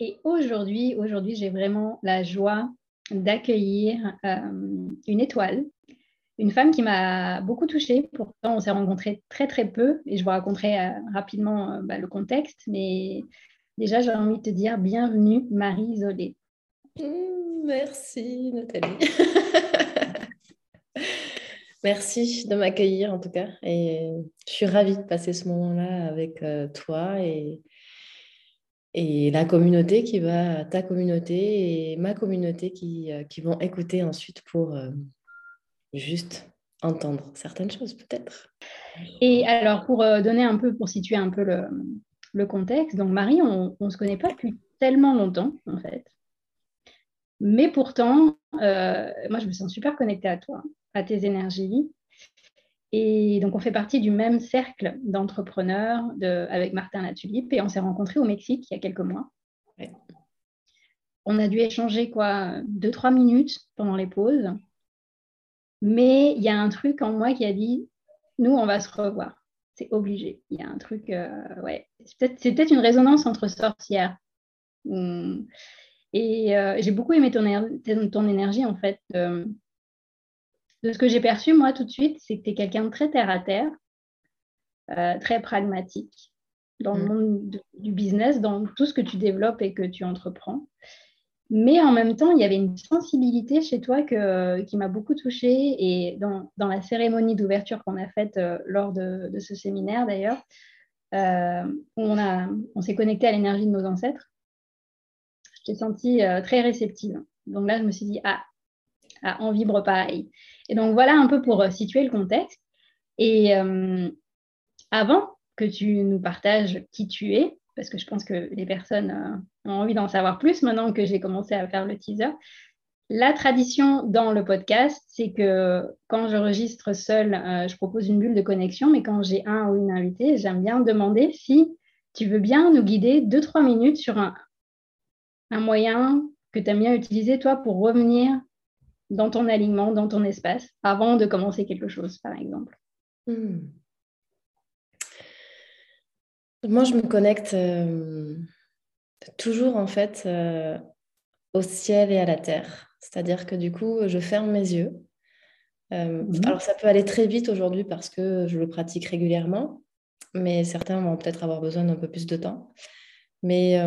Et aujourd'hui, aujourd'hui, j'ai vraiment la joie d'accueillir euh, une étoile, une femme qui m'a beaucoup touchée. Pourtant, on s'est rencontrés très très peu et je vous raconterai euh, rapidement euh, bah, le contexte. Mais déjà, j'ai envie de te dire bienvenue, Marie Isolée. Mmh, merci, Nathalie. merci de m'accueillir en tout cas. Et je suis ravie de passer ce moment-là avec toi et la communauté qui va, ta communauté et ma communauté qui, euh, qui vont écouter ensuite pour euh, juste entendre certaines choses peut-être. Et alors pour euh, donner un peu, pour situer un peu le, le contexte, donc Marie, on ne se connaît pas depuis tellement longtemps en fait. Mais pourtant, moi je me sens super connectée à toi, à tes énergies. Et donc, on fait partie du même cercle d'entrepreneurs avec Martin Latulippe et on s'est rencontrés au Mexique il y a quelques mois. On a dû échanger quoi, deux, trois minutes pendant les pauses. Mais il y a un truc en moi qui a dit, nous, on va se revoir. C'est obligé. Il y a un truc, euh, ouais. C'est peut-être une résonance entre sorcières. Hum. Et euh, j'ai beaucoup aimé ton, ton, énergie, en fait, de ce que j'ai perçu, moi, tout de suite, c'est que tu es quelqu'un de très terre-à-terre, euh, très pragmatique dans le mm. monde du business, dans tout ce que tu développes et que tu entreprends. Mais en même temps, il y avait une sensibilité chez toi qui m'a beaucoup touchée. Et dans, la cérémonie d'ouverture qu'on a faite euh, lors de, ce séminaire, d'ailleurs, euh, on, on s'est connecté à l'énergie de nos ancêtres. Je t'ai sentie très réceptive. Donc là, je me suis dit, ah, ah on vibre pareil. Et donc voilà un peu pour euh, situer le contexte. Et euh, avant que tu nous partages qui tu es, parce que je pense que les personnes euh, ont envie d'en savoir plus maintenant que j'ai commencé à faire le teaser. La tradition dans le podcast, c'est que quand j'enregistre seul, je propose une bulle de connexion, mais quand j'ai un ou une invitée, j'aime bien demander si tu veux bien nous guider deux, trois minutes sur un, un moyen que tu aimes bien utiliser, toi, pour revenir dans ton alignement, dans ton espace, avant de commencer quelque chose, par exemple hmm. Moi, je me connecte euh, toujours, en fait, euh, au ciel et à la terre. C'est-à-dire que du coup, je ferme mes yeux. Euh, mhm. Alors, ça peut aller très vite aujourd'hui parce que je le pratique régulièrement, mais certains vont peut-être avoir besoin d'un peu plus de temps. Mais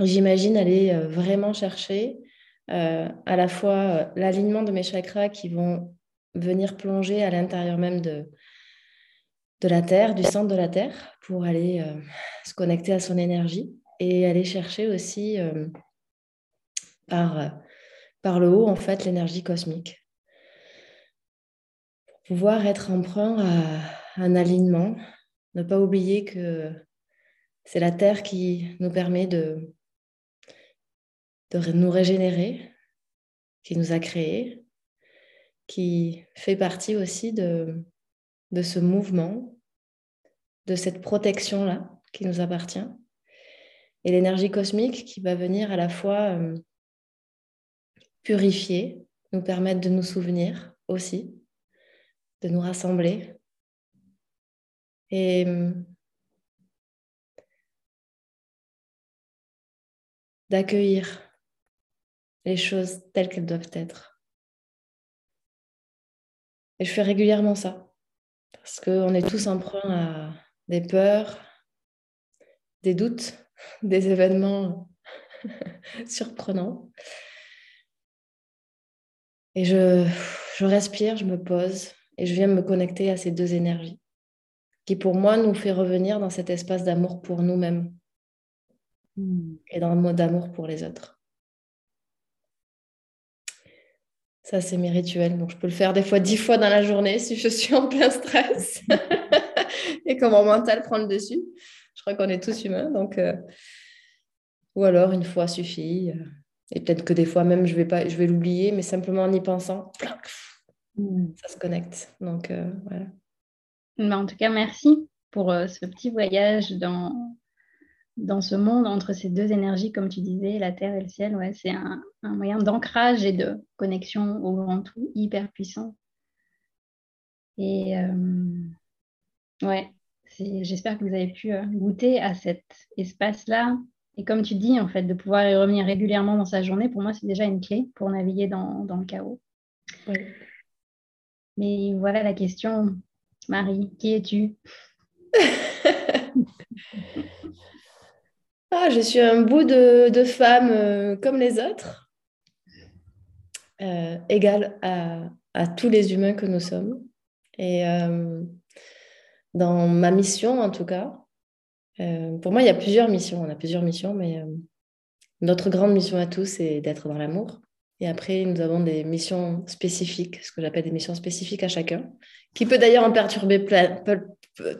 j'imagine aller vraiment chercher à la fois euh, l'alignement de mes chakras qui vont venir plonger à l'intérieur même de, de la Terre, du centre de la Terre, pour aller euh, se connecter à son énergie et aller chercher aussi par, par le haut, en fait, l'énergie cosmique. Pour pouvoir être emprunt à un alignement, ne pas oublier que c'est la Terre qui nous permet de, de nous régénérer, qui nous a créés, qui fait partie aussi de, de ce mouvement, de cette protection-là qui nous appartient. Et l'énergie cosmique qui va venir à la fois euh, purifier, nous permettre de nous souvenir aussi, de nous rassembler. Et hum, d'accueillir les choses telles qu'elles doivent être. Et je fais régulièrement ça, parce qu'on est tous emprunts à des peurs, des doutes, des événements surprenants. Et je, je respire, je me pose et je viens me connecter à ces deux énergies qui pour moi nous fait revenir dans cet espace d'amour pour nous-mêmes hmm. et dans le mot d'amour pour les autres. Ça, c'est mes rituels. Donc, je peux le faire des fois dix fois dans la journée si je suis en plein stress et que mon mental prend le dessus. Je crois qu'on est tous humains. Donc, euh, Ou alors, une fois suffit. Et peut-être que des fois même, je vais, pas, je vais l'oublier, mais simplement en y pensant, hmm. ça se connecte. Donc, euh, voilà. Bah, en tout cas, merci pour euh, ce petit voyage dans, dans ce monde entre ces deux énergies, comme tu disais, la terre et le ciel. Ouais, c'est un, moyen d'ancrage et de connexion au grand tout hyper puissant. Et euh, ouais, j'espère que vous avez pu euh, goûter à cet espace-là. Et comme tu dis, en fait, de pouvoir y revenir régulièrement dans sa journée, pour moi, c'est déjà une clé pour naviguer dans, dans le chaos. Mais voilà la question, Marie, qui es-tu? ah, Je suis un bout de, femme euh, comme les autres, euh, égale à, tous les humains que nous sommes. Et euh, dans ma mission, en tout cas, pour moi, il y a plusieurs missions. On a plusieurs missions, mais notre grande mission à tous, c'est d'être dans l'amour. Et après, nous avons des missions spécifiques, ce que j'appelle des missions spécifiques à chacun, qui peut d'ailleurs en perturber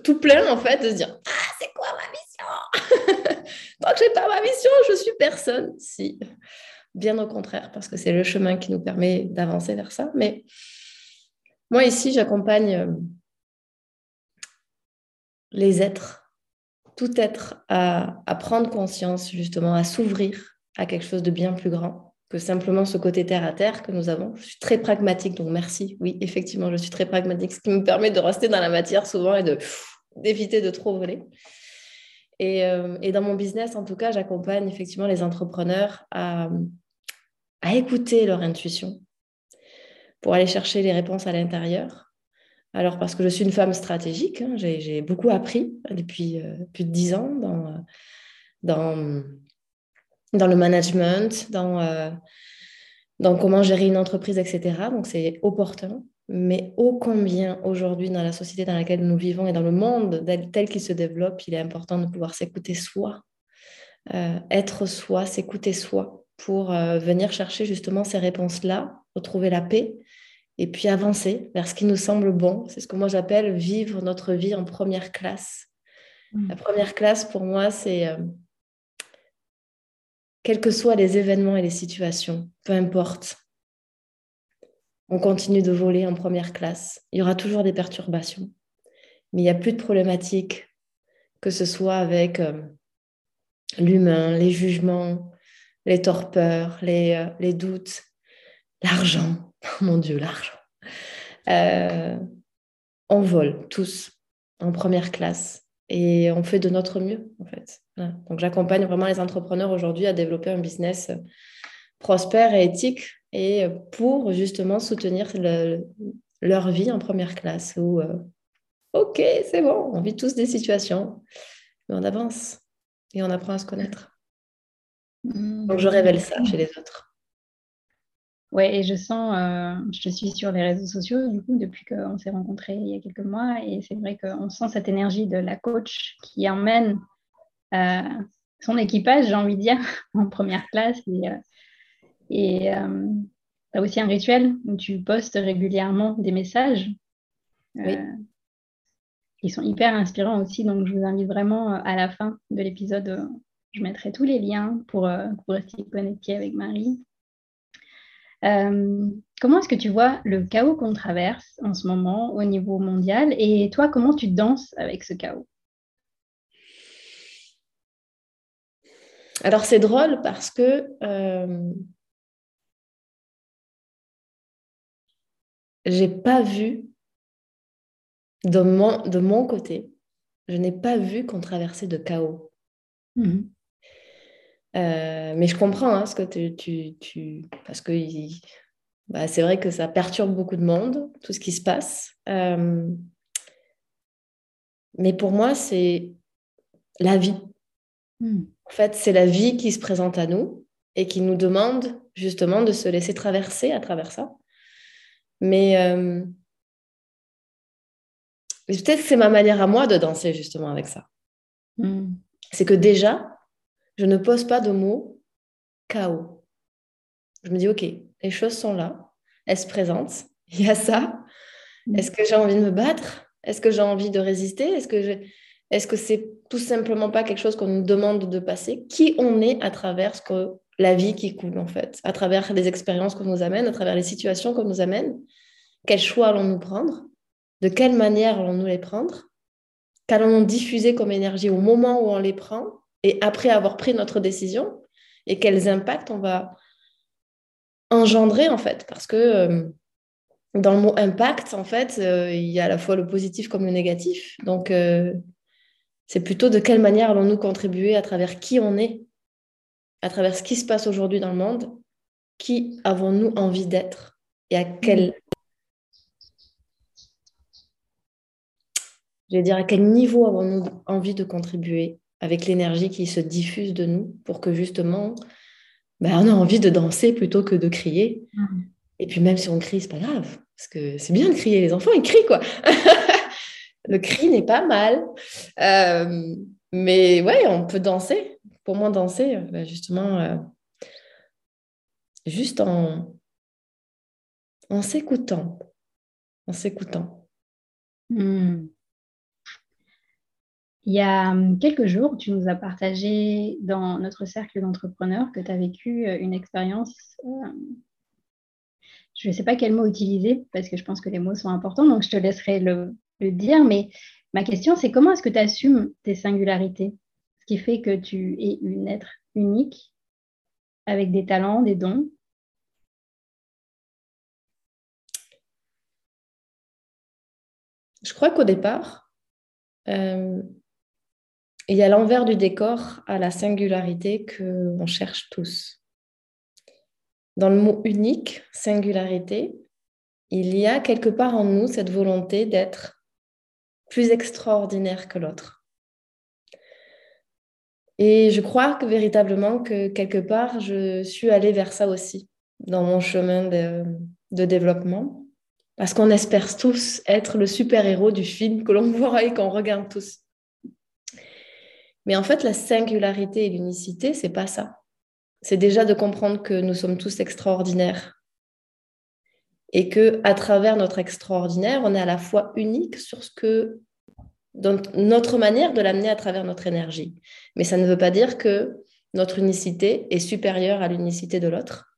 tout plein, en fait, de se dire Ah, c'est quoi ma je n'ai pas ma mission, je suis personne. Si, bien au contraire, parce que c'est le chemin qui nous permet d'avancer vers ça. Mais moi, ici, j'accompagne euh, les êtres, tout être, à, à prendre conscience, justement, à s'ouvrir à quelque chose de bien plus grand que simplement ce côté terre à terre que nous avons. Je suis très pragmatique, donc merci. Oui, effectivement, je suis très pragmatique, ce qui me permet de rester dans la matière souvent et de d'éviter de trop voler. Et, euh, et, dans mon business, en tout cas, j'accompagne effectivement les entrepreneurs à, écouter leur intuition pour aller chercher les réponses à l'intérieur. Alors, parce que je suis une femme stratégique, hein, j'ai beaucoup appris depuis euh, plus de dix ans dans, le management, euh, dans comment gérer une entreprise, etc. Donc c'est opportun. Mais ô combien aujourd'hui, dans la société dans laquelle nous vivons et dans le monde tel qu'il se développe, il est important de pouvoir s'écouter soi, euh, être soi, s'écouter soi, pour euh, venir chercher justement ces réponses-là, retrouver la paix et puis avancer vers ce qui nous semble bon. C'est ce que moi j'appelle vivre notre vie en première classe. Mmh. La première classe, pour moi, c'est quels que soient les événements et les situations, peu importe. On continue de voler en première classe. Il y aura toujours des perturbations, mais il n'y a plus de problématiques, que ce soit avec euh, l'humain, les jugements, les torpeurs, les, euh, doutes, l'argent. Mon Dieu, l'argent. Euh, on vole tous en première classe et on fait de notre mieux, en fait. Donc, j'accompagne vraiment les entrepreneurs aujourd'hui à développer un business prospère et éthique et pour justement soutenir leur vie en première classe où, euh, OK, c'est bon, on vit tous des situations, mais on avance et on apprend à se connaître. Mmh. Donc, je révèle ça chez les autres. Ouais, et je sens, euh, je suis sur les réseaux sociaux, du coup, depuis qu'on s'est rencontrés il y a quelques mois, et c'est vrai qu'on sent cette énergie de la coach qui emmène euh, son équipage, j'ai envie de dire, en première classe. Et euh, tu as aussi un rituel où tu postes régulièrement des messages. Oui. Ils sont hyper inspirants aussi, donc je vous invite vraiment à la fin de l'épisode, je mettrai tous les liens pour, pour rester connecté avec Marie. Euh, comment est-ce que tu vois le chaos qu'on traverse en ce moment au niveau mondial? Et toi, comment tu danses avec ce chaos? Alors c'est drôle parce que euh, j'ai pas vu de mon, de mon côté, je n'ai pas vu qu'on traversait de chaos. Mhm. Euh, mais je comprends hein, ce que tu, tu, parce que bah, c'est vrai que ça perturbe beaucoup de monde, tout ce qui se passe. Euh, mais pour moi, c'est la vie. Mhm. En fait, c'est la vie qui se présente à nous et qui nous demande justement de se laisser traverser à travers ça. Mais euh, peut-être que c'est ma manière à moi de danser justement avec ça. Hmm. C'est que déjà, je ne pose pas de mots chaos. Je me dis, OK, les choses sont là, elles se présentent, il y a ça. Hmm. Est-ce que j'ai envie de me battre? Est-ce que j'ai envie de résister? Est-ce que Est-ce que c'est tout simplement pas quelque chose qu'on nous demande de passer? Qui on est à travers ce que la vie qui coule en fait, à travers les expériences qu'on nous amène, à travers les situations qu'on nous amène Quel choix allons-nous prendre de quelle manière allons-nous les prendre Qu'allons-nous diffuser comme énergie au moment où on les prend et après avoir pris notre décision Et quels impacts on va engendrer en fait Parce que euh, dans le mot impact, en fait, euh, il y a à la fois le positif comme le négatif. Donc, euh, c'est plutôt de quelle manière allons-nous contribuer à travers qui on est, à travers ce qui se passe aujourd'hui dans le monde, qui avons-nous envie d'être et à quel Je vais dire à quel niveau avons-nous envie de contribuer avec l'énergie qui se diffuse de nous pour que justement, ben, on a envie de danser plutôt que de crier. Mm. Et puis même si on crie, c'est pas grave, parce que c'est bien de crier. Les enfants, ils crient quoi. Le cri n'est pas mal. Euh, mais ouais, on peut danser. Pour moi, danser, ben, justement, euh, juste en, s'écoutant. En s'écoutant. Mm. Il y a hum, quelques jours, tu nous as partagé dans notre cercle d'entrepreneurs que tu as vécu euh, une expérience, euh, je ne sais pas quel mot utiliser parce que je pense que les mots sont importants, donc je te laisserai le, dire. Mais ma question, c'est comment est-ce que tu assumes tes singularités? Ce qui fait que tu es une être unique avec des talents, des dons. Je crois qu'au départ, euh, il y a l'envers du décor à la singularité que on cherche tous. Dans le mot unique, singularité, il y a quelque part en nous cette volonté d'être plus extraordinaire que l'autre. Et je crois que véritablement que quelque part, je suis allée vers ça aussi dans mon chemin de, de développement, parce qu'on espère tous être le super-héros du film que l'on voit et qu'on regarde tous. Mais en fait, la singularité et l'unicité, c'est pas ça. C'est déjà de comprendre que nous sommes tous extraordinaires et que à travers notre extraordinaire, on est à la fois unique sur ce que notre manière de l'amener à travers notre énergie. Mais ça ne veut pas dire que notre unicité est supérieure à l'unicité de l'autre.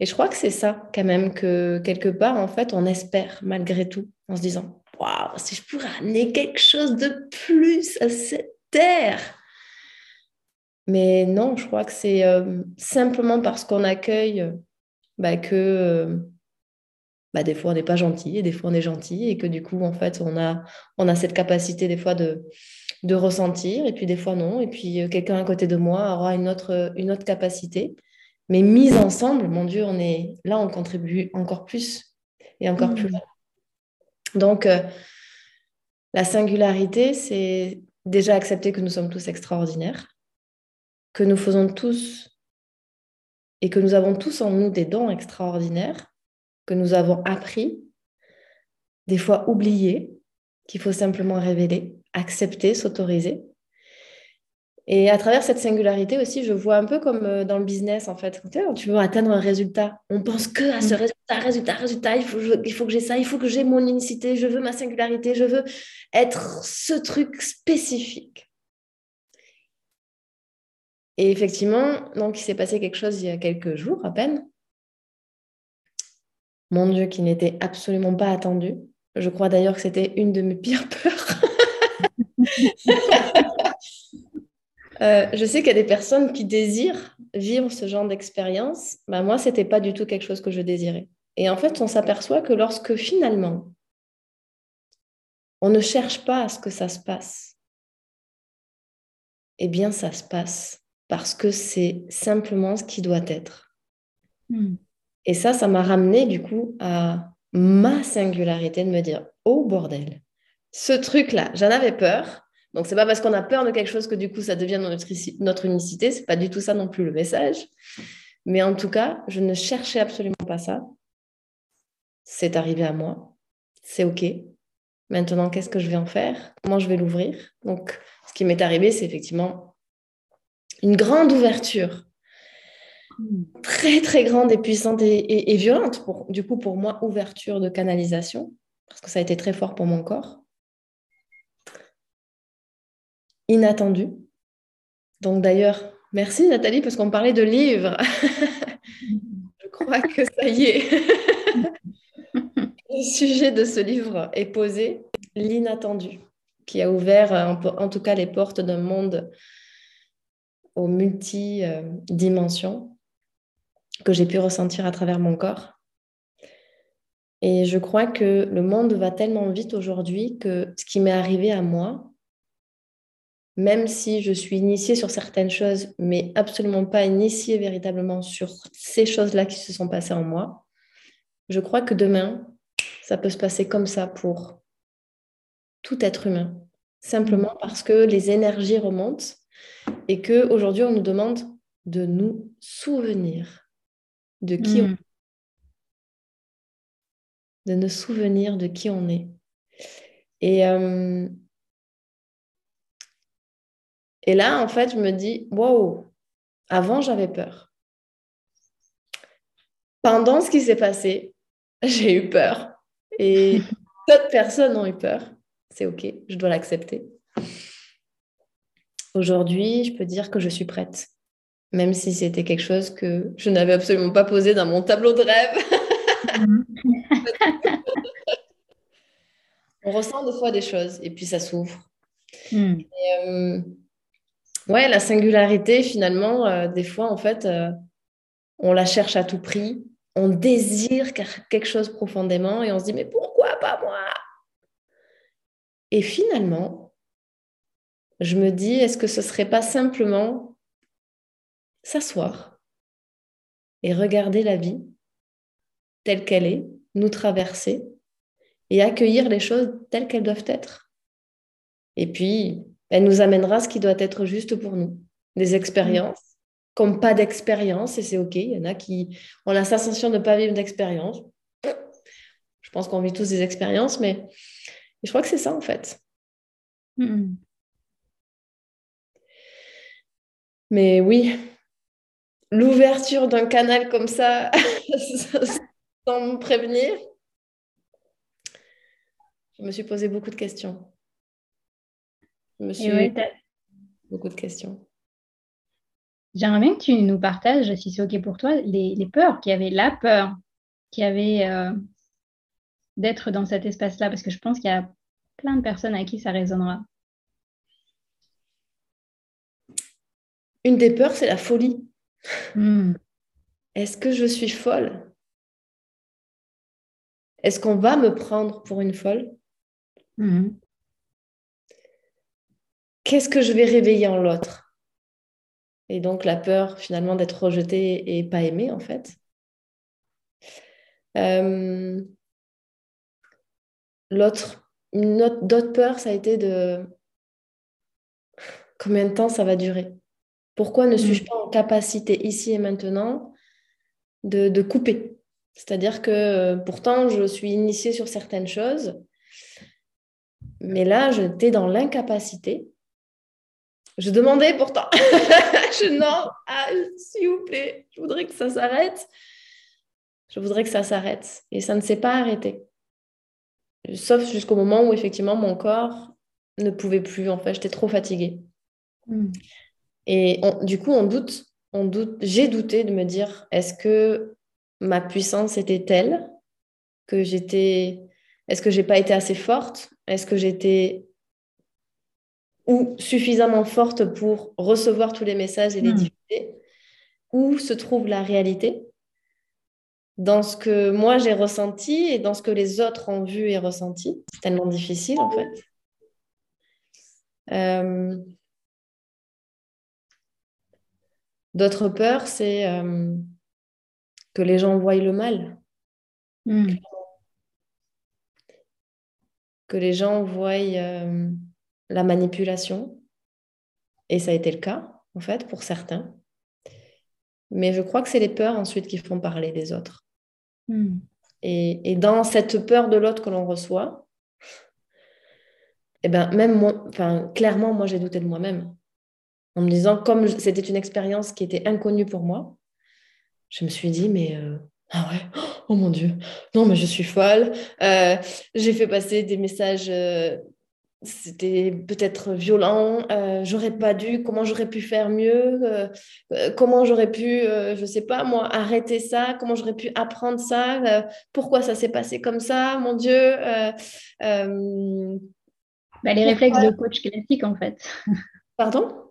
Et je crois que c'est ça quand même que quelque part, en fait, on espère malgré tout en se disant, waouh, si je pourrais amener quelque chose de plus à cette terre. Mais non, je crois que c'est euh, simplement parce qu'on accueille bah, que euh, bah, des fois on n'est pas gentil et des fois on est gentil et que du coup, en fait, on a, on a cette capacité des fois de, de ressentir et puis des fois non. Et puis euh, quelqu'un à côté de moi aura une autre, une autre capacité. Mais mise ensemble, mon Dieu, on est là, on contribue encore plus et encore plus. Mmh. Donc, la singularité, c'est déjà accepter que nous sommes tous extraordinaires, que nous faisons tous et que nous avons tous en nous des dons extraordinaires, que nous avons appris, des fois oubliés, qu'il faut simplement révéler, accepter, s'autoriser. Et à travers cette singularité aussi, je vois un peu comme euh, dans le business, en fait. Quand tu veux atteindre un résultat, on pense que à ce mm. résultat, résultat, résultat, il faut, il faut que j'ai ça, il faut que j'ai mon unicité, je veux ma singularité, je veux être ce truc spécifique. Et effectivement, donc il s'est passé quelque chose il y a quelques jours à peine. Mon Dieu, qui n'était absolument pas attendu. Je crois d'ailleurs que c'était une de mes pires peurs. Euh, je sais qu'il y a des personnes qui désirent vivre ce genre d'expérience. Bah, moi, ce n'était pas du tout quelque chose que je désirais. Et en fait, on s'aperçoit que lorsque finalement, on ne cherche pas à ce que ça se passe, eh bien, ça se passe parce que c'est simplement ce qui doit être. Hmm. Et ça, ça m'a ramené du coup à ma singularité de me dire, oh bordel, ce truc-là, j'en avais peur. Donc, c'est pas parce qu'on a peur de quelque chose que du coup, ça devient notre, unicité. C'est pas du tout ça non plus le message. Mais en tout cas, je ne cherchais absolument pas ça. C'est arrivé à moi. C'est OK. Maintenant, qu'est-ce que je vais en faire? Comment je vais l'ouvrir? Donc, ce qui m'est arrivé, c'est effectivement une grande ouverture. Très, très grande et puissante et, violente. Pour, du coup, pour moi, ouverture de canalisation, parce que ça a été très fort pour mon corps. Inattendu. Donc d'ailleurs, merci Nathalie, parce qu'on parlait de livres. Je crois que ça y est. Le sujet de ce livre est posé, l'inattendu, qui a ouvert en, tout cas les portes d'un monde aux multi-dimensions que j'ai pu ressentir à travers mon corps. Et je crois que le monde va tellement vite aujourd'hui que ce qui m'est arrivé à moi, même si je suis initiée sur certaines choses, mais absolument pas initiée véritablement sur ces choses-là qui se sont passées en moi, je crois que demain, ça peut se passer comme ça pour tout être humain. Simplement parce que les énergies remontent et qu'aujourd'hui, on nous demande de nous souvenir de qui on mm. est. De nous souvenir de qui on est. Et, euh, et là, en fait, je me dis, wow, avant, j'avais peur. Pendant ce qui s'est passé, j'ai eu peur. Et d'autres personnes ont eu peur. C'est OK, je dois l'accepter. Aujourd'hui, je peux dire que je suis prête, même si c'était quelque chose que je n'avais absolument pas posé dans mon tableau de rêve. On ressent des fois des choses et puis ça s'ouvre. Hmm. Euh, ouais, la singularité, finalement, euh, des fois, en fait, euh, on la cherche à tout prix on désire quelque chose profondément et on se dit mais pourquoi pas moi? Et finalement, je me dis est-ce que ce serait pas simplement s'asseoir et regarder la vie telle qu'elle est, nous traverser et accueillir les choses telles qu'elles doivent être. Et puis, elle nous amènera ce qui doit être juste pour nous, des expériences comme pas d'expérience et c'est OK. Il y en a qui ont la sensation de ne pas vivre d'expérience. Je pense qu'on vit tous des expériences, mais je crois que c'est ça en fait. Hmm. Mais oui, l'ouverture d'un canal comme ça, sans me prévenir, je me suis posé beaucoup de questions. Je me suis beaucoup de questions. J'aimerais bien que tu nous partages, si c'est OK pour toi, les, peurs qu'il y avait, la peur qu'il y avait euh, d'être dans cet espace-là, parce que je pense qu'il y a plein de personnes à qui ça résonnera. Une des peurs, c'est la folie. Hmm. Est-ce que je suis folle? Est-ce qu'on va me prendre pour une folle? Hmm. Qu'est-ce que je vais réveiller en l'autre? Et donc la peur finalement d'être rejeté et pas aimé en fait. Euh, l'autre, une autre, d'autre peur, ça a été de combien de temps ça va durer? Pourquoi ne suis-je mm. pas en capacité ici et maintenant de, de couper? C'est-à-dire que euh, pourtant je suis initiée sur certaines choses, mais là j'étais dans l'incapacité je demandais pourtant. je non, ah, s'il vous plaît, je voudrais que ça s'arrête. Je voudrais que ça s'arrête. Et ça ne s'est pas arrêté. Sauf jusqu'au moment où effectivement mon corps ne pouvait plus. En fait, j'étais trop fatiguée. Hmm. Et du coup, on doute, on doute. J'ai douté de me dire est-ce que ma puissance était telle que j'étais. Est-ce que j'ai pas été assez forte? Est-ce que j'étais ou suffisamment forte pour recevoir tous les messages et les hmm. diffuser, où se trouve la réalité? dans ce que moi j'ai ressenti et dans ce que les autres ont vu et ressenti. C'est tellement difficile en fait. Euh, d'autres peurs, c'est euh, que les gens voient le mal. Hmm. Que les gens voient euh, la manipulation. Et ça a été le cas, en fait, pour certains. Mais je crois que c'est les peurs ensuite qui font parler des autres. Hmm. Et, dans cette peur de l'autre que l'on reçoit, eh ben, même moi, enfin, clairement, moi, j'ai douté de moi-même. En me disant, comme c'était une expérience qui était inconnue pour moi, je me suis dit, mais euh, ah ouais, oh mon Dieu, non, mais je suis folle. Euh, j'ai fait passer des messages euh, c'était peut-être violent, j'aurais pas dû, comment j'aurais pu faire mieux, comment j'aurais pu, je sais pas moi, arrêter ça, comment j'aurais pu apprendre ça, pourquoi ça s'est passé comme ça, mon Dieu. Bah, les réflexes de coach classique en fait. Pardon?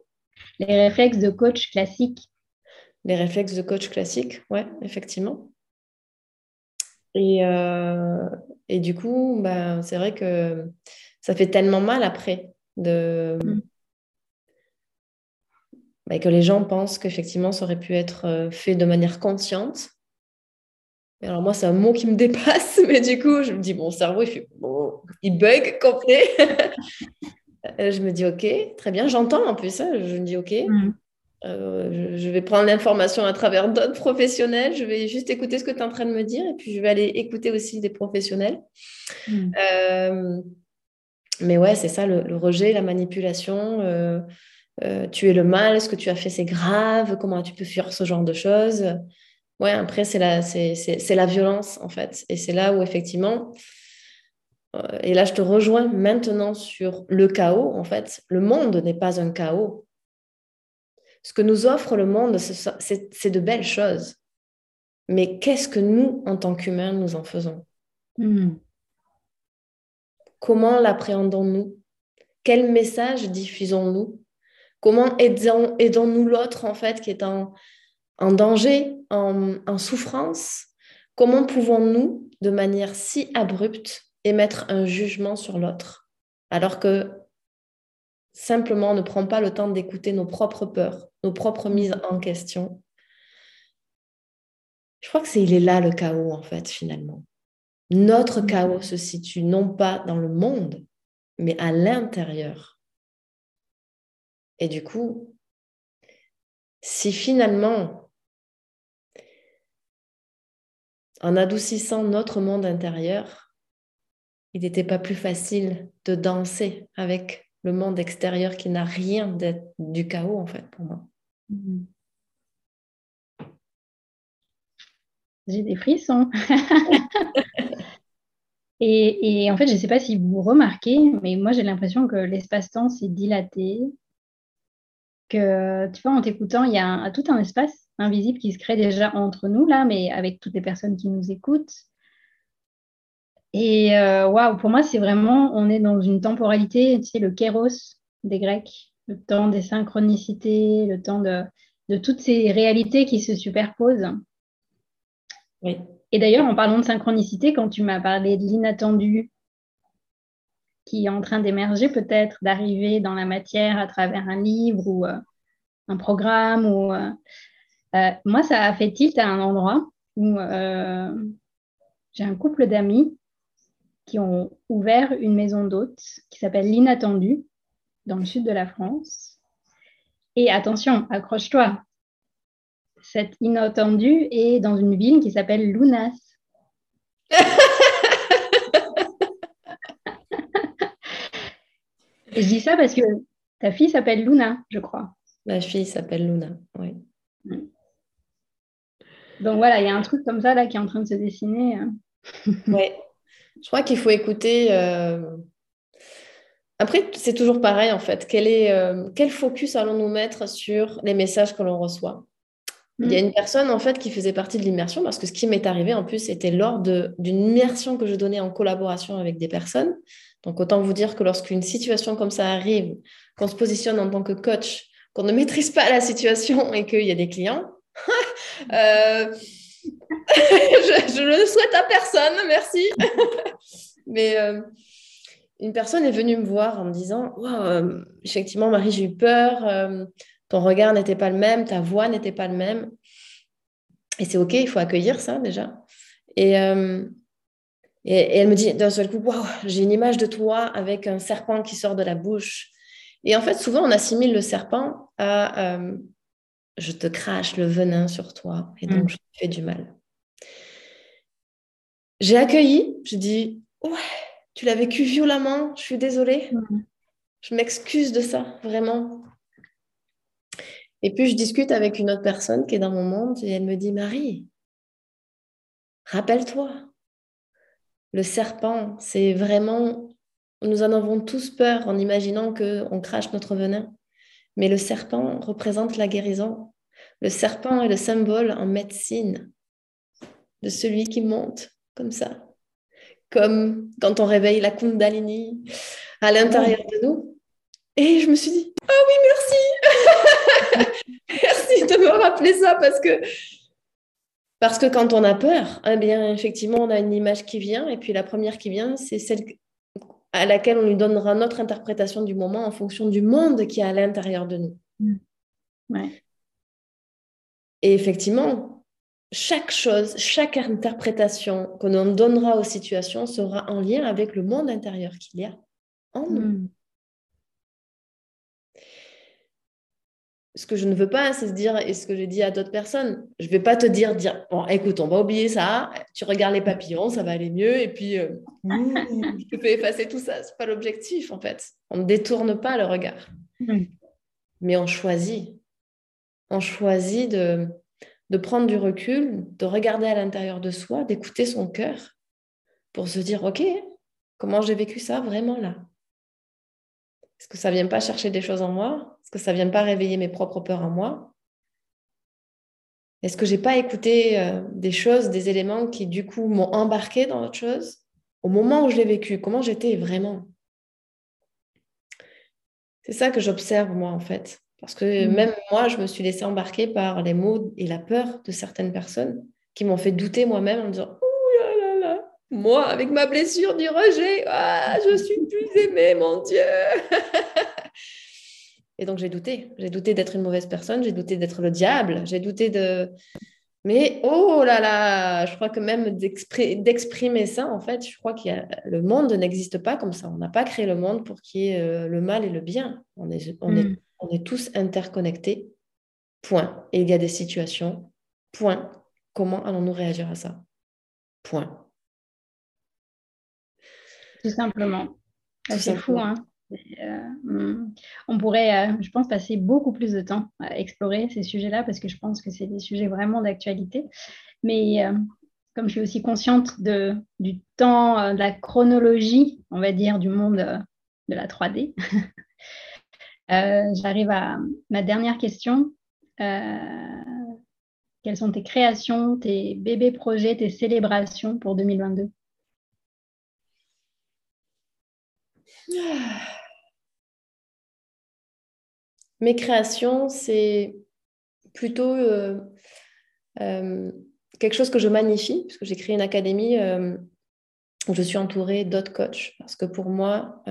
Les réflexes de coach classique. Les réflexes de coach classique, ouais, effectivement. Et, et du coup, bah, c'est vrai que ça fait tellement mal après de... Mm. Bah, que les gens pensent qu'effectivement, ça aurait pu être euh, fait de manière consciente. alors moi, c'est un mot qui me dépasse, mais du coup, je me dis, mon cerveau, il, fait, il bug complet. Euh, je me dis, ok, très bien, j'entends en plus. Hein. je me dis, ok, mm. euh, je, vais prendre l'information à travers d'autres professionnels, je vais juste écouter ce que tu es en train de me dire, et puis je vais aller écouter aussi des professionnels. Mm mais ouais, c'est ça, le, rejet, la manipulation. Euh, euh, tu es le mal, ce que tu as fait, c'est grave. Comment tu peux fuir ce genre de choses? Ouais, après, c'est la, c'est, la violence, en fait. Et c'est là où, effectivement, euh, et là, je te rejoins maintenant sur le chaos. En fait, le monde n'est pas un chaos. Ce que nous offre le monde, c'est, de belles choses. Mais qu'est-ce que nous, en tant qu'humains, nous en faisons? Hmm. Comment l'appréhendons-nous? Quel message diffusons-nous? Comment aidons-nous l'autre, en fait, qui est en, danger, en, souffrance? Comment pouvons-nous, de manière si abrupte, émettre un jugement sur l'autre alors que simplement on ne prend pas le temps d'écouter nos propres peurs, nos propres mises en question. Je crois que c'est il est là le chaos en fait finalement. Notre mm. chaos se situe non pas dans le monde, mais à l'intérieur. Et du coup, si finalement, en adoucissant notre monde intérieur, il n'était pas plus facile de danser avec le monde extérieur qui n'a rien du chaos, en fait, pour moi. Mm. J'ai des frissons. Et, en fait, je ne sais pas si vous remarquez, mais moi j'ai l'impression que l'espace-temps s'est dilaté, que tu vois, en t'écoutant, il y a tout un espace invisible qui se crée déjà entre nous là, mais avec toutes les personnes qui nous écoutent. Et euh, waouh, pour moi, c'est vraiment, on est dans une temporalité, tu sais, le kéros des Grecs, le temps des synchronicités, le temps de, de toutes ces réalités qui se superposent. Oui. Et d'ailleurs, en parlant de synchronicité, quand tu m'as parlé de l'inattendu qui est en train d'émerger peut-être, d'arriver dans la matière à travers un livre ou euh, un programme, ou euh, euh, moi, ça a fait tilt à un endroit où j'ai un couple d'amis qui ont ouvert une maison d'hôtes qui s'appelle l'inattendu dans le sud de la France. Et attention, accroche-toi, cet inattendu est dans une ville qui s'appelle Lunas. Et je dis ça parce que ta fille s'appelle Luna, je crois. Ma fille s'appelle Luna, oui. Donc voilà, il y a un truc comme ça là qui est en train de se dessiner. Hein. oui. Je crois qu'il faut écouter. Euh, après, c'est toujours pareil en fait. Quel, est, euh, quel focus allons-nous mettre sur les messages que l'on reçoit? Il y a mm. une personne en fait qui faisait partie de l'immersion parce que ce qui m'est arrivé en plus c'était lors d'une immersion que je donnais en collaboration avec des personnes. Donc autant vous dire que lorsqu'une situation comme ça arrive, qu'on se positionne en tant que coach, qu'on ne maîtrise pas la situation et qu'il y a des clients, euh, je, ne le souhaite à personne, merci. Mais euh, une personne est venue me voir en me disant euh, Effectivement, Marie, j'ai eu peur, euh, ton regard n'était pas le même, ta voix n'était pas le même. Et c'est OK, il faut accueillir ça déjà. Et, et, elle me dit d'un seul coup Waouh, j'ai une image de toi avec un serpent qui sort de la bouche. Et en fait, souvent, on assimile le serpent à je te crache le venin sur toi et donc mm. je te fais du mal. J'ai accueilli, je dis ouais, tu l'as vécu violemment, je suis désolée. Mm. Je m'excuse de ça, vraiment. Et puis je discute avec une autre personne qui est dans mon monde et elle me dit Marie, rappelle-toi, le serpent, c'est vraiment nous en avons tous peur en imaginant qu'on crache notre venin. Mais le serpent représente la guérison. Le serpent est le symbole en médecine de celui qui monte comme ça. Comme quand on réveille la Kundalini à l'intérieur de nous. Et je me suis dit, ah oui, merci. merci de me rappeler ça parce que parce que quand on a peur, eh bien, effectivement, on a une image qui vient, et puis la première qui vient, c'est celle à laquelle on lui donnera notre interprétation du moment en fonction du monde qui est à l'intérieur de nous. Mm. Et effectivement, chaque chose, chaque interprétation que l'on donnera aux situations sera en lien avec le monde intérieur qu'il y a en nous. Mm. Ce que je ne veux pas, c'est se dire, et ce que j'ai dit à d'autres personnes, je ne vais pas te dire, dire, bon, écoute, on va oublier ça, tu regardes les papillons, ça va aller mieux, et puis euh, je te fais effacer tout ça. Ce n'est pas l'objectif, en fait. On ne détourne pas le regard. Mm. Mais on choisit. On choisit de, de prendre du recul, de regarder à l'intérieur de soi, d'écouter son cœur pour se dire, OK, comment j'ai vécu ça vraiment là? Est-ce que ça ne vient pas chercher des choses en moi? Est-ce que ça ne vient pas réveiller mes propres peurs en moi? Est-ce que je n'ai pas écouté euh, des choses, des éléments qui, du coup, m'ont embarqué dans autre chose Au moment où je l'ai vécu, comment j'étais vraiment? C'est ça que j'observe, moi, en fait. Parce que mmh. même moi, je me suis laissée embarquer par les mots et la peur de certaines personnes qui m'ont fait douter moi-même en me disant moi, avec ma blessure du rejet, ah, je suis plus aimée, mon Dieu. Et donc j'ai douté. J'ai douté d'être une mauvaise personne, j'ai douté d'être le diable, j'ai douté de... Mais oh là là, je crois que même d'exprimer ça, en fait, je crois que le monde n'existe pas comme ça. On n'a pas créé le monde pour qu'il y ait euh, le mal et le bien. On est, on, est, hmm. on est tous interconnectés. Point. Et il y a des situations. Point. Comment allons-nous réagir à ça? Point. Tout simplement. C'est fou, hein euh, hmm. on pourrait, euh, je pense, passer beaucoup plus de temps à explorer ces sujets-là parce que je pense que c'est des sujets vraiment d'actualité. Mais euh, comme je suis aussi consciente de, du temps, de la chronologie, on va dire, du monde de la 3D, j'arrive à ma dernière question. quelles sont tes créations, tes bébés projets, tes célébrations pour 2022 Mes créations, c'est plutôt euh, euh, quelque chose que je magnifie, parce que j'ai créé une académie euh, où je suis entourée d'autres coachs. Parce que pour moi,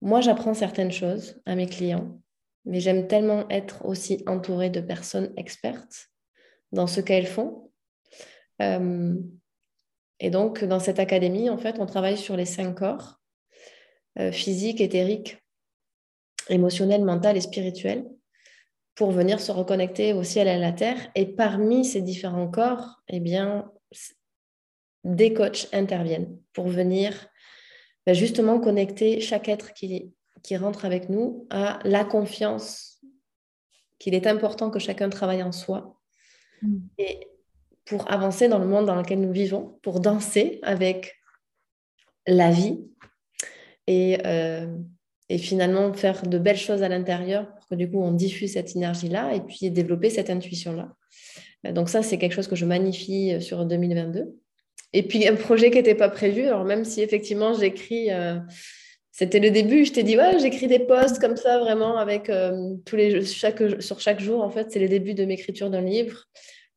moi, j'apprends certaines choses à mes clients, mais j'aime tellement être aussi entourée de personnes expertes dans ce qu'elles font. Et donc, dans cette académie, en fait, on travaille sur les cinq corps, euh, physique, éthérique, émotionnel, mental et spirituel, pour venir se reconnecter au ciel et à la terre. Et parmi ces différents corps, eh bien, des coachs interviennent pour venir ben, justement connecter chaque être qui, qui rentre avec nous à la confiance qu'il est important que chacun travaille en soi. Mm. Et pour avancer dans le monde dans lequel nous vivons, pour danser avec la vie et, euh, et finalement faire de belles choses à l'intérieur pour que du coup on diffuse cette énergie-là et puis développer cette intuition-là. Euh, donc ça, c'est quelque chose que je magnifie euh, sur 2022. Et puis un projet qui n'était pas prévu, alors même si effectivement j'écris, c'était le début, je t'ai dit, ouais, j'écris des posts comme ça vraiment avec tous les chaque, sur chaque jour, en fait, c'est le début de l'écriture d'un livre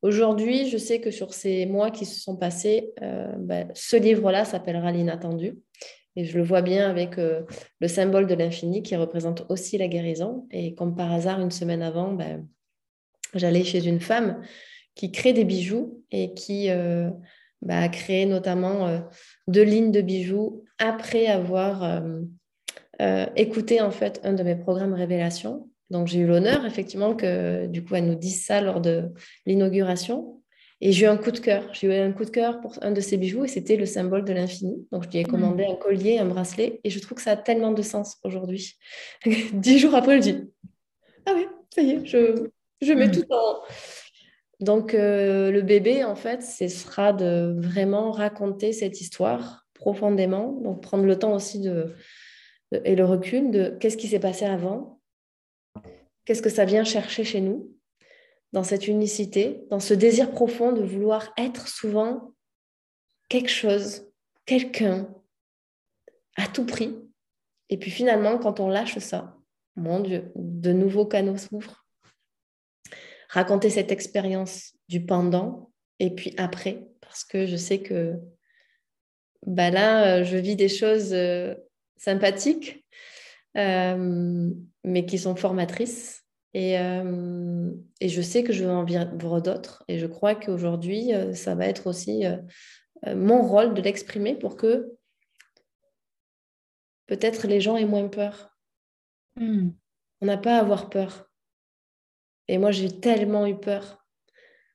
Aujourd'hui, je sais que sur ces mois qui se sont passés, euh, ben, ce livre-là s'appellera L'inattendu. Et je le vois bien avec euh, le symbole de l'infini qui représente aussi la guérison. Et comme par hasard, une semaine avant, ben, j'allais chez une femme qui crée des bijoux et qui ben, a créé notamment deux lignes de bijoux après avoir écouté en fait un de mes programmes Révélation donc j'ai eu l'honneur effectivement que du coup elle nous dise ça lors de l'inauguration. Et j'ai eu un coup de cœur. J'ai eu un coup de cœur pour un de ses bijoux et c'était le symbole de l'infini. Donc je lui ai commandé un collier, un bracelet et je trouve que ça a tellement de sens aujourd'hui. Dix jours après, je dis Ah oui, ça y est, je, je mets tout en. Donc euh, le bébé, en fait, ce sera de vraiment raconter cette histoire profondément. Donc prendre le temps aussi de, et le recul de qu'est-ce qui s'est passé avant, Qu'est-ce que ça vient chercher chez nous dans cette unicité, dans ce désir profond de vouloir être souvent quelque chose, quelqu'un, à tout prix. Et puis finalement, quand on lâche ça, mon Dieu, de nouveaux canaux s'ouvrent. Raconter cette expérience du pendant et puis après, parce que je sais que bah là, euh, je vis des choses euh, sympathiques, mais qui sont formatrices. Et, euh, et, je sais que je vais en vivre d'autres. Et je crois qu'aujourd'hui, euh, ça va être aussi mon rôle de l'exprimer pour que peut-être les gens aient moins peur. Hmm. On n'a pas à avoir peur. Et moi, j'ai tellement eu peur.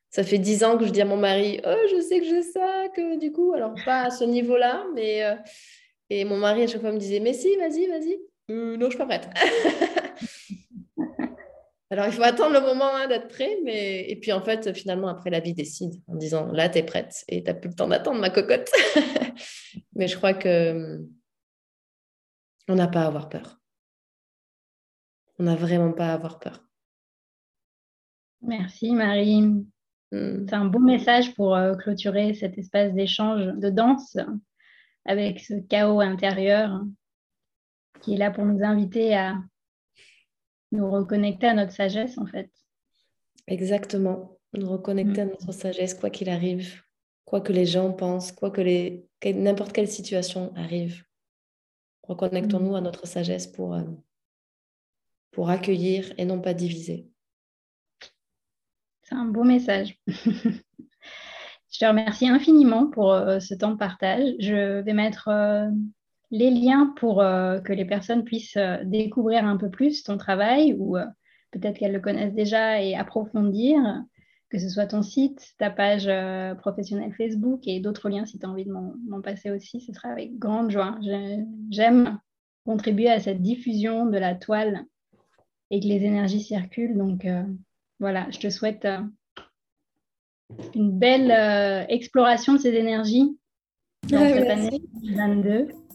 Ça fait dix ans que je dis à mon mari, oh, je sais que j'ai ça, que du coup, alors pas à ce niveau-là, mais... et mon mari, à chaque fois, me disait, mais si, vas-y, vas-y. Euh, non, je suis pas prête. Alors, il faut attendre le moment hein, d'être prêt. Mais... Et puis, en fait, finalement, après, la vie décide en disant là, tu es prête et tu n'as plus le temps d'attendre, ma cocotte. mais je crois que on n'a pas à avoir peur. On n'a vraiment pas à avoir peur. Merci, Marie. Hmm. C'est un beau message pour euh, clôturer cet espace d'échange de danse avec ce chaos intérieur qui est là pour nous inviter à nous reconnecter à notre sagesse, en fait. Exactement, nous reconnecter à mm. notre sagesse, quoi qu'il arrive, quoi que les gens pensent, quoi que les n'importe quelle situation arrive. Reconnectons-nous à notre sagesse pour, euh, pour accueillir et non pas diviser. C'est un beau message. Je te remercie infiniment pour euh, ce temps de partage. Je vais mettre euh, les liens pour euh, que les personnes puissent euh, découvrir un peu plus ton travail ou euh, peut-être qu'elles le connaissent déjà et approfondir, que ce soit ton site, ta page professionnelle Facebook et d'autres liens si tu as envie de m'en passer aussi, ce sera avec grande joie. J'aime contribuer à cette diffusion de la toile et que les énergies circulent. Donc voilà, je te souhaite une belle exploration de ces énergies dans cette année 2022.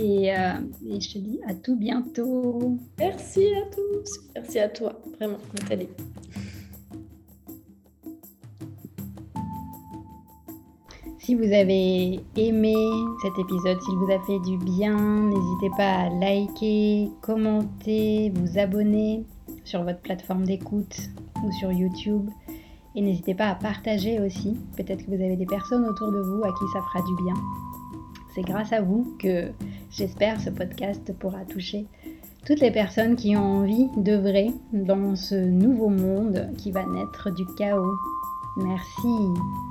Euh, et, je te dis à tout bientôt. Merci à tous. Merci à toi, vraiment, Nathalie. Si vous avez aimé cet épisode, s'il vous a fait du bien, n'hésitez pas à liker, commenter, vous abonner sur votre plateforme d'écoute ou sur YouTube. Et n'hésitez pas à partager aussi. Peut-être que vous avez des personnes autour de vous à qui ça fera du bien. C'est grâce à vous que j'espère ce podcast pourra toucher toutes les personnes qui ont envie d'œuvrer dans ce nouveau monde qui va naître du chaos. Merci.